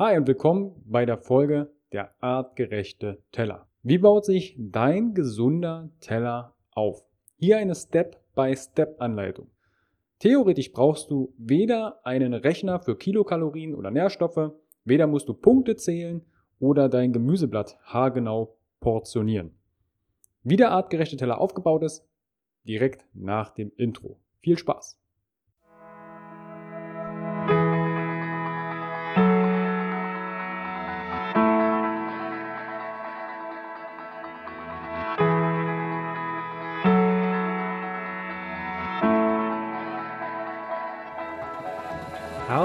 Hi und willkommen bei der Folge der artgerechte Teller. Wie baut sich dein gesunder Teller auf? Hier eine Step-by-Step-Anleitung. Theoretisch brauchst du weder einen Rechner für Kilokalorien oder Nährstoffe, weder musst du Punkte zählen oder dein Gemüseblatt haargenau portionieren. Wie der artgerechte Teller aufgebaut ist, direkt nach dem Intro. Viel Spaß!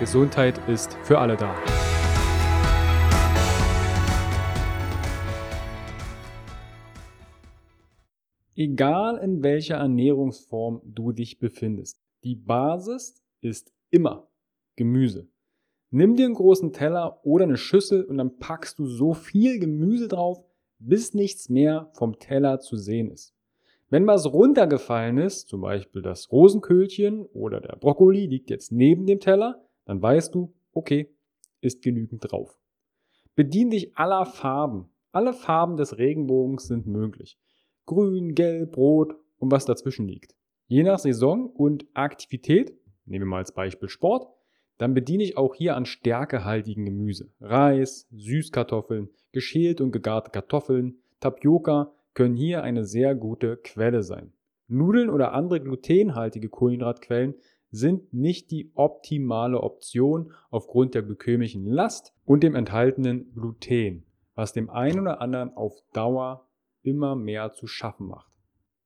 Gesundheit ist für alle da. Egal in welcher Ernährungsform du dich befindest, die Basis ist immer Gemüse. Nimm dir einen großen Teller oder eine Schüssel und dann packst du so viel Gemüse drauf, bis nichts mehr vom Teller zu sehen ist. Wenn was runtergefallen ist, zum Beispiel das Rosenköhlchen oder der Brokkoli liegt jetzt neben dem Teller, dann weißt du, okay, ist genügend drauf. Bedien dich aller Farben. Alle Farben des Regenbogens sind möglich. Grün, Gelb, Rot und was dazwischen liegt. Je nach Saison und Aktivität, nehmen wir mal als Beispiel Sport, dann bediene ich auch hier an stärkehaltigen Gemüse. Reis, Süßkartoffeln, geschält und gegarte Kartoffeln, Tapioca können hier eine sehr gute Quelle sein. Nudeln oder andere glutenhaltige Kohlenhydratquellen sind nicht die optimale Option aufgrund der glykämischen Last und dem enthaltenen Gluten, was dem einen oder anderen auf Dauer immer mehr zu schaffen macht.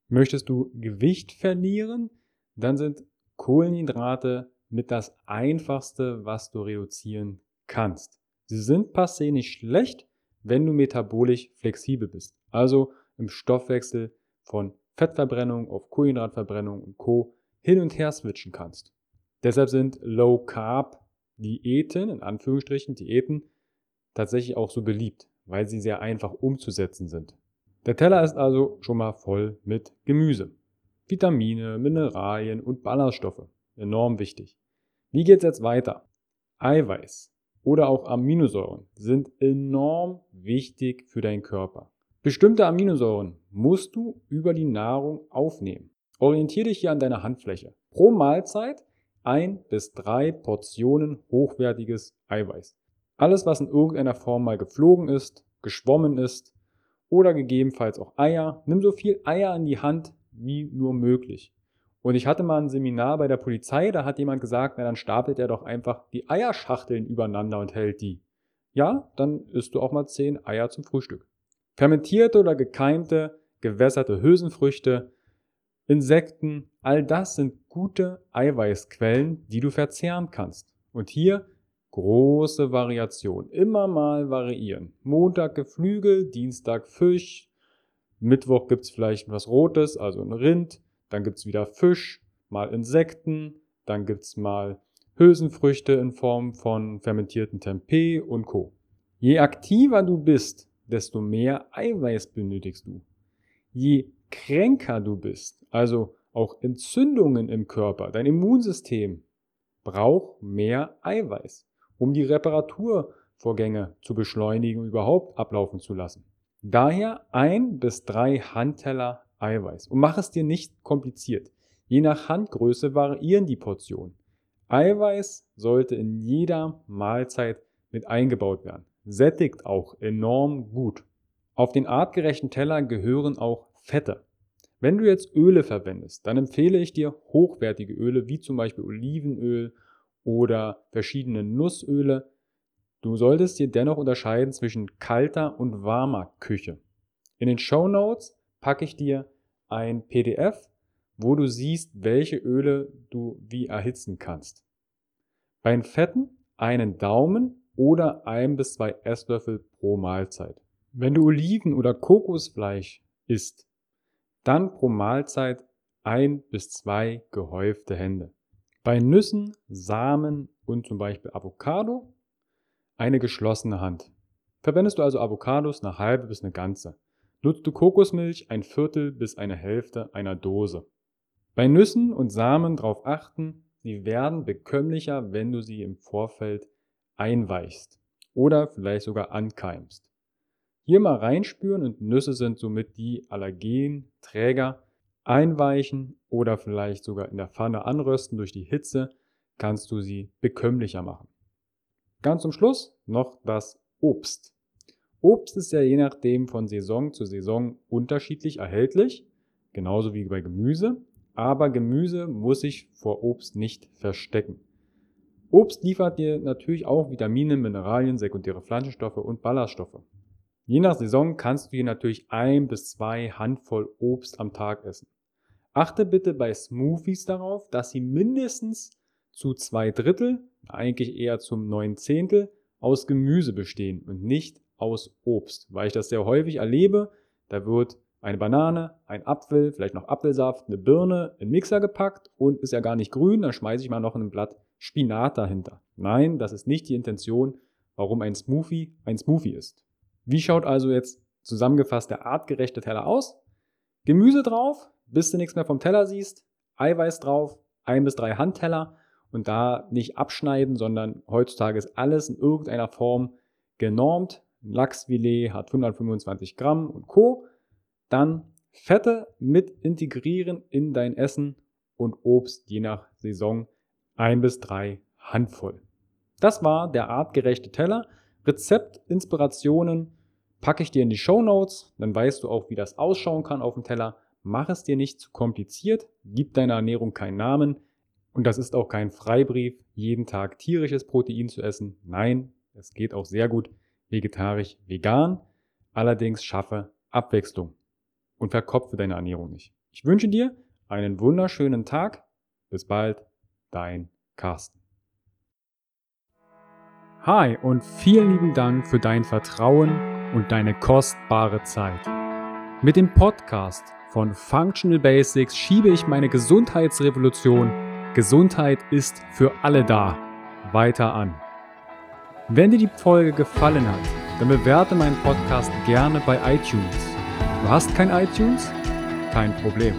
Möchtest du Gewicht verlieren, dann sind Kohlenhydrate mit das einfachste, was du reduzieren kannst. Sie sind passé nicht schlecht, wenn du metabolisch flexibel bist, also im Stoffwechsel von Fettverbrennung auf Kohlenhydratverbrennung und Co hin und her switchen kannst. Deshalb sind Low Carb Diäten, in Anführungsstrichen Diäten, tatsächlich auch so beliebt, weil sie sehr einfach umzusetzen sind. Der Teller ist also schon mal voll mit Gemüse. Vitamine, Mineralien und Ballaststoffe. Enorm wichtig. Wie geht's jetzt weiter? Eiweiß oder auch Aminosäuren sind enorm wichtig für deinen Körper. Bestimmte Aminosäuren musst du über die Nahrung aufnehmen. Orientiere dich hier an deiner Handfläche. Pro Mahlzeit ein bis drei Portionen hochwertiges Eiweiß. Alles, was in irgendeiner Form mal geflogen ist, geschwommen ist oder gegebenenfalls auch Eier. Nimm so viel Eier in die Hand wie nur möglich. Und ich hatte mal ein Seminar bei der Polizei, da hat jemand gesagt, na dann stapelt er doch einfach die Eierschachteln übereinander und hält die. Ja, dann isst du auch mal zehn Eier zum Frühstück. Fermentierte oder gekeimte, gewässerte Hülsenfrüchte Insekten, all das sind gute Eiweißquellen, die du verzehren kannst. Und hier große Variation. Immer mal variieren. Montag Geflügel, Dienstag Fisch, Mittwoch gibt's vielleicht was Rotes, also ein Rind, dann gibt's wieder Fisch, mal Insekten, dann gibt's mal Hülsenfrüchte in Form von fermentierten Tempeh und Co. Je aktiver du bist, desto mehr Eiweiß benötigst du. Je kränker du bist, also auch Entzündungen im Körper, dein Immunsystem braucht mehr Eiweiß, um die Reparaturvorgänge zu beschleunigen und überhaupt ablaufen zu lassen. Daher ein bis drei Handteller Eiweiß und mach es dir nicht kompliziert. Je nach Handgröße variieren die Portionen. Eiweiß sollte in jeder Mahlzeit mit eingebaut werden. Sättigt auch enorm gut. Auf den artgerechten Teller gehören auch Fette. Wenn du jetzt Öle verwendest, dann empfehle ich dir hochwertige Öle wie zum Beispiel Olivenöl oder verschiedene Nussöle. Du solltest dir dennoch unterscheiden zwischen kalter und warmer Küche. In den Show Notes packe ich dir ein PDF, wo du siehst, welche Öle du wie erhitzen kannst. Bei den Fetten einen Daumen oder ein bis zwei Esslöffel pro Mahlzeit. Wenn du Oliven- oder Kokosfleisch isst, dann pro Mahlzeit ein bis zwei gehäufte Hände. Bei Nüssen, Samen und zum Beispiel Avocado eine geschlossene Hand. Verwendest du also Avocados eine halbe bis eine ganze. Nutzt du Kokosmilch ein Viertel bis eine Hälfte einer Dose. Bei Nüssen und Samen darauf achten, sie werden bekömmlicher, wenn du sie im Vorfeld einweichst oder vielleicht sogar ankeimst. Hier mal reinspüren und Nüsse sind somit die Allergenträger. Einweichen oder vielleicht sogar in der Pfanne anrösten durch die Hitze kannst du sie bekömmlicher machen. Ganz zum Schluss noch das Obst. Obst ist ja je nachdem von Saison zu Saison unterschiedlich erhältlich, genauso wie bei Gemüse, aber Gemüse muss sich vor Obst nicht verstecken. Obst liefert dir natürlich auch Vitamine, Mineralien, sekundäre Pflanzenstoffe und Ballaststoffe. Je nach Saison kannst du hier natürlich ein bis zwei Handvoll Obst am Tag essen. Achte bitte bei Smoothies darauf, dass sie mindestens zu zwei Drittel, eigentlich eher zum neun Zehntel, aus Gemüse bestehen und nicht aus Obst, weil ich das sehr häufig erlebe. Da wird eine Banane, ein Apfel, vielleicht noch Apfelsaft, eine Birne in Mixer gepackt und ist ja gar nicht grün, dann schmeiße ich mal noch ein Blatt Spinat dahinter. Nein, das ist nicht die Intention, warum ein Smoothie ein Smoothie ist. Wie schaut also jetzt zusammengefasst der artgerechte Teller aus? Gemüse drauf, bis du nichts mehr vom Teller siehst, Eiweiß drauf, ein bis drei Handteller und da nicht abschneiden, sondern heutzutage ist alles in irgendeiner Form genormt. Lachsfilet hat 125 Gramm und Co. Dann Fette mit integrieren in dein Essen und Obst je nach Saison ein bis drei Handvoll. Das war der artgerechte Teller. Rezept, Inspirationen packe ich dir in die Show Notes, dann weißt du auch, wie das ausschauen kann auf dem Teller. Mach es dir nicht zu kompliziert, gib deiner Ernährung keinen Namen und das ist auch kein Freibrief, jeden Tag tierisches Protein zu essen. Nein, es geht auch sehr gut vegetarisch, vegan. Allerdings schaffe Abwechslung und verkopfe deine Ernährung nicht. Ich wünsche dir einen wunderschönen Tag. Bis bald, dein Carsten. Hi und vielen lieben Dank für dein Vertrauen und deine kostbare Zeit. Mit dem Podcast von Functional Basics schiebe ich meine Gesundheitsrevolution Gesundheit ist für alle da weiter an. Wenn dir die Folge gefallen hat, dann bewerte meinen Podcast gerne bei iTunes. Du hast kein iTunes? Kein Problem.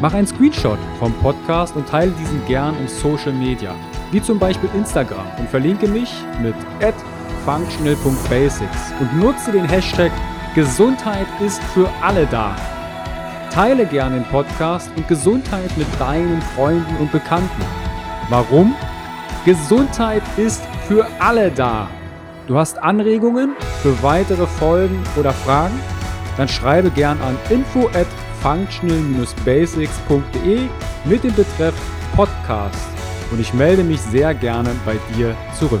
Mach einen Screenshot vom Podcast und teile diesen gern in Social Media wie zum Beispiel Instagram und verlinke mich mit functional.basics und nutze den Hashtag Gesundheit ist für alle da. Teile gerne den Podcast und Gesundheit mit deinen Freunden und Bekannten. Warum? Gesundheit ist für alle da. Du hast Anregungen für weitere Folgen oder Fragen? Dann schreibe gern an info at functional-basics.de mit dem Betreff Podcast und ich melde mich sehr gerne bei dir zurück.